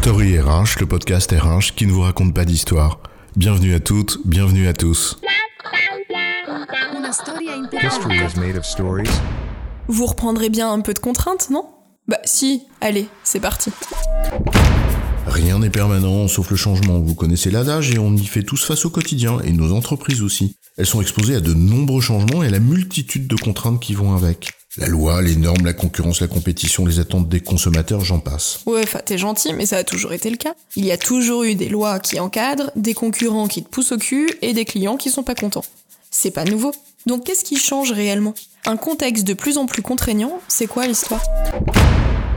Story RH, le podcast RH qui ne vous raconte pas d'histoire. Bienvenue à toutes, bienvenue à tous. History is made of stories. Vous reprendrez bien un peu de contraintes, non? Bah si, allez, c'est parti. Rien n'est permanent sauf le changement. Vous connaissez l'adage et on y fait tous face au quotidien, et nos entreprises aussi. Elles sont exposées à de nombreux changements et à la multitude de contraintes qui vont avec. La loi, les normes, la concurrence, la compétition, les attentes des consommateurs, j'en passe. Ouais, t'es gentil, mais ça a toujours été le cas. Il y a toujours eu des lois qui encadrent, des concurrents qui te poussent au cul et des clients qui sont pas contents. C'est pas nouveau. Donc qu'est-ce qui change réellement? Un contexte de plus en plus contraignant, c'est quoi l'histoire?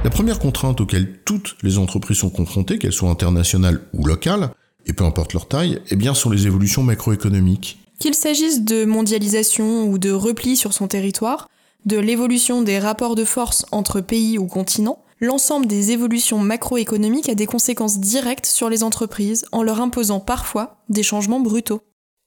La première contrainte auquel toutes les entreprises sont confrontées, qu'elles soient internationales ou locales, et peu importe leur taille, eh bien sont les évolutions macroéconomiques. Qu'il s'agisse de mondialisation ou de repli sur son territoire, de l'évolution des rapports de force entre pays ou continents, l'ensemble des évolutions macroéconomiques a des conséquences directes sur les entreprises en leur imposant parfois des changements brutaux.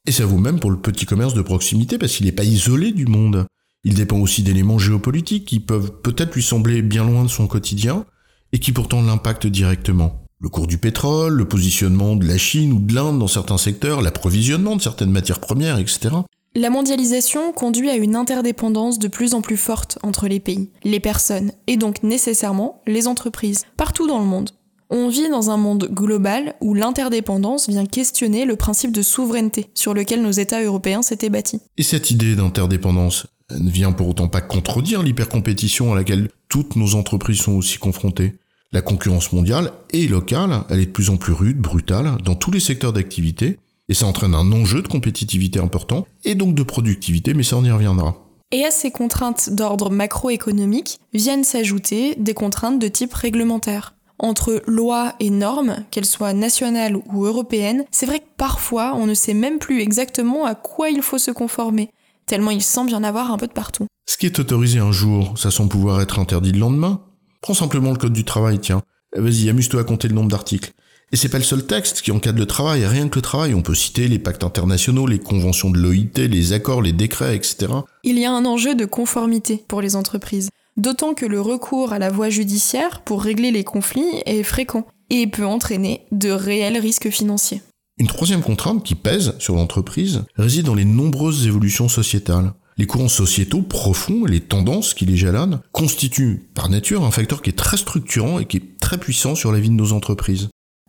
Et ça vaut même pour le petit commerce de proximité parce qu'il n'est pas isolé du monde. Il dépend aussi d'éléments géopolitiques qui peuvent peut-être lui sembler bien loin de son quotidien et qui pourtant l'impactent directement. Le cours du pétrole, le positionnement de la Chine ou de l'Inde dans certains secteurs, l'approvisionnement de certaines matières premières, etc. La mondialisation conduit à une interdépendance de plus en plus forte entre les pays, les personnes et donc nécessairement les entreprises, partout dans le monde. On vit dans un monde global où l'interdépendance vient questionner le principe de souveraineté sur lequel nos États européens s'étaient bâtis. Et cette idée d'interdépendance ne vient pour autant pas contredire l'hypercompétition à laquelle toutes nos entreprises sont aussi confrontées. La concurrence mondiale et locale, elle est de plus en plus rude, brutale, dans tous les secteurs d'activité, et ça entraîne un enjeu de compétitivité important, et donc de productivité, mais ça on y reviendra. Et à ces contraintes d'ordre macroéconomique viennent s'ajouter des contraintes de type réglementaire. Entre lois et normes, qu'elles soient nationales ou européennes, c'est vrai que parfois on ne sait même plus exactement à quoi il faut se conformer, tellement il semble y en avoir un peu de partout. Ce qui est autorisé un jour, ça semble pouvoir être interdit le lendemain. Prends simplement le code du travail, tiens. Vas-y, amuse-toi à compter le nombre d'articles. Et c'est pas le seul texte qui encadre le travail, rien que le travail. On peut citer les pactes internationaux, les conventions de l'OIT, les accords, les décrets, etc. Il y a un enjeu de conformité pour les entreprises. D'autant que le recours à la voie judiciaire pour régler les conflits est fréquent et peut entraîner de réels risques financiers. Une troisième contrainte qui pèse sur l'entreprise réside dans les nombreuses évolutions sociétales. Les courants sociétaux profonds et les tendances qui les jalonnent constituent par nature un facteur qui est très structurant et qui est très puissant sur la vie de nos entreprises.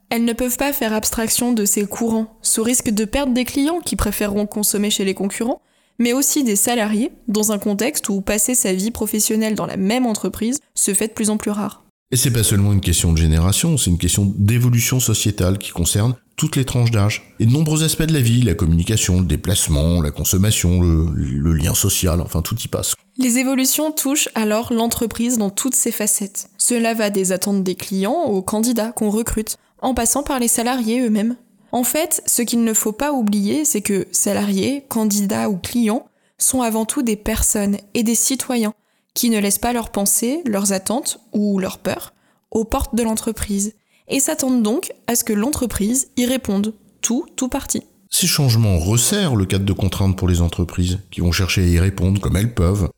Elles ne peuvent pas faire abstraction de ces courants, sous risque de perdre des clients qui préféreront consommer chez les concurrents, mais aussi des salariés, dans un contexte où passer sa vie professionnelle dans la même entreprise se fait de plus en plus rare. Et c'est pas seulement une question de génération, c'est une question d'évolution sociétale qui concerne toutes les tranches d'âge et de nombreux aspects de la vie, la communication, le déplacement, la consommation, le, le lien social, enfin tout y passe. Les évolutions touchent alors l'entreprise dans toutes ses facettes. Cela va des attentes des clients aux candidats qu'on recrute, en passant par les salariés eux-mêmes. En fait, ce qu'il ne faut pas oublier, c'est que salariés, candidats ou clients sont avant tout des personnes et des citoyens qui ne laissent pas leurs pensées, leurs attentes ou leurs peurs aux portes de l'entreprise et s'attendent donc à ce que l'entreprise y réponde, tout, tout parti. Ces changements resserrent le cadre de contraintes pour les entreprises qui vont chercher à y répondre comme elles peuvent.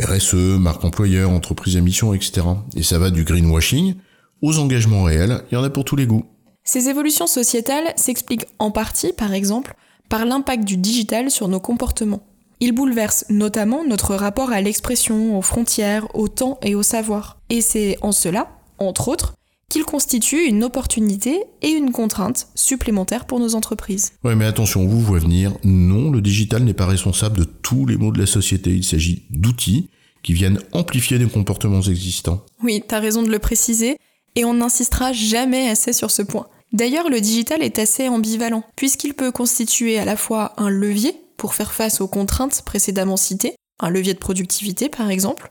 RSE, marque employeur, entreprise à mission, etc. Et ça va du greenwashing aux engagements réels, il y en a pour tous les goûts. Ces évolutions sociétales s'expliquent en partie, par exemple, par l'impact du digital sur nos comportements. Il bouleverse notamment notre rapport à l'expression, aux frontières, au temps et au savoir. Et c'est en cela, entre autres, qu'il constitue une opportunité et une contrainte supplémentaire pour nos entreprises. Ouais, mais attention, vous voyez venir, non, le digital n'est pas responsable de tous les maux de la société, il s'agit d'outils qui viennent amplifier des comportements existants. Oui, t'as raison de le préciser, et on n'insistera jamais assez sur ce point. D'ailleurs, le digital est assez ambivalent, puisqu'il peut constituer à la fois un levier pour faire face aux contraintes précédemment citées, un levier de productivité par exemple,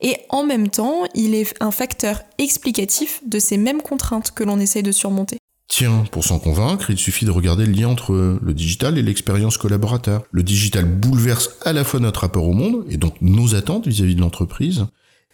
et en même temps, il est un facteur explicatif de ces mêmes contraintes que l'on essaye de surmonter. Tiens, pour s'en convaincre, il suffit de regarder le lien entre le digital et l'expérience collaborateur. Le digital bouleverse à la fois notre rapport au monde, et donc nos attentes vis-à-vis de l'entreprise,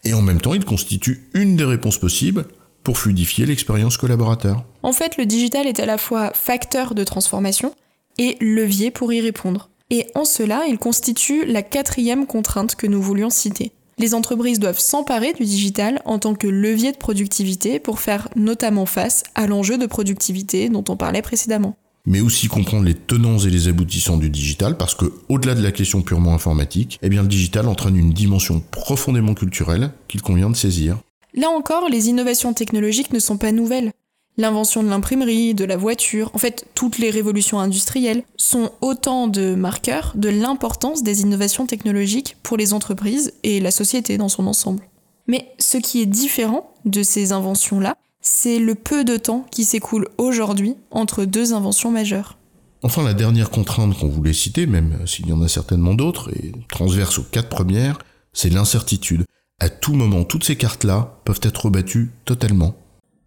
et en même temps il constitue une des réponses possibles pour fluidifier l'expérience collaborateur. En fait, le digital est à la fois facteur de transformation et levier pour y répondre. Et en cela, il constitue la quatrième contrainte que nous voulions citer, Les entreprises doivent s'emparer du digital en tant que levier de productivité pour faire notamment face à l'enjeu de productivité dont on parlait précédemment. Mais aussi comprendre les tenants et les aboutissants du digital parce que, au-delà de la question purement informatique, eh bien, le digital entraîne une dimension profondément culturelle qu'il convient de saisir. Là encore, les innovations technologiques ne sont pas nouvelles. L'invention de l'imprimerie, de la voiture, en fait, toutes les révolutions industrielles sont autant de marqueurs de l'importance des innovations technologiques pour les entreprises et la société dans son ensemble. Mais ce qui est différent de ces inventions-là, c'est le peu de temps qui s'écoule aujourd'hui entre deux inventions majeures. Enfin, la dernière contrainte qu'on voulait citer, même s'il y en a certainement d'autres, et transverse aux quatre premières, c'est l'incertitude. À tout moment, toutes ces cartes-là peuvent être rebattues totalement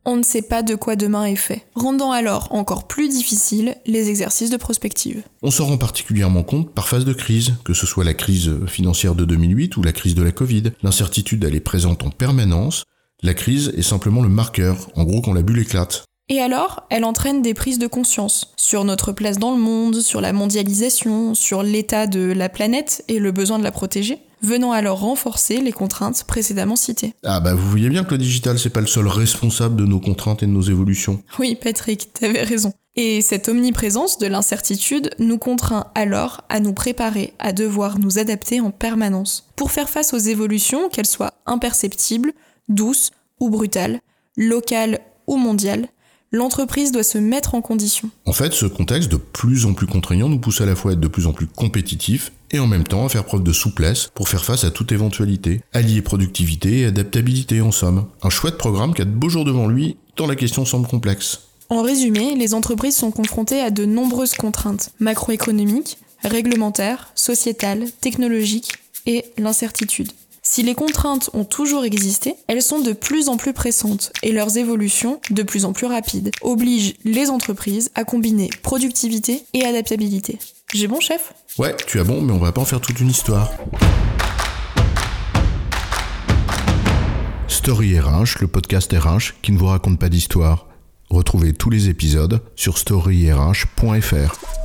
on ne sait pas de quoi demain est fait, rendant alors encore plus difficile les exercices de prospective. On s'en rend particulièrement compte par phase de crise, que ce soit la crise financière de 2008 ou la crise de la Covid. L'incertitude, elle est présente en permanence. La crise est simplement le marqueur, en gros quand la bulle éclate. Et alors, elle entraîne des prises de conscience sur notre place dans le monde, sur la mondialisation, sur l'état de la planète et le besoin de la protéger venant alors renforcer les contraintes précédemment citées. Ah bah vous voyez bien que le digital c'est pas le seul responsable de nos contraintes et de nos évolutions. Oui Patrick, t'avais raison. Et cette omniprésence de l'incertitude nous contraint alors à nous préparer à devoir nous adapter en permanence pour faire face aux évolutions, qu'elles soient imperceptibles, douces ou brutales, locales ou mondiales, l'entreprise doit se mettre en condition. En fait, ce contexte de plus en plus contraignant nous pousse à la fois à être de plus en plus compétitifs et en même temps à faire preuve de souplesse pour faire face à toute éventualité, allier productivité et adaptabilité en somme. Un chouette programme qui a de beaux jours devant lui, tant la question semble complexe. En résumé, les entreprises sont confrontées à de nombreuses contraintes macroéconomiques, réglementaires, sociétales, technologiques et l'incertitude. Si les contraintes ont toujours existé, elles sont de plus en plus pressantes et leurs évolutions, de plus en plus rapides, obligent les entreprises à combiner productivité et adaptabilité. J'ai bon chef? Ouais, tu as bon, mais on va pas en faire toute une histoire. Story RH, le podcast RH qui ne vous raconte pas d'histoire. Retrouvez tous les épisodes sur storyrh.fr.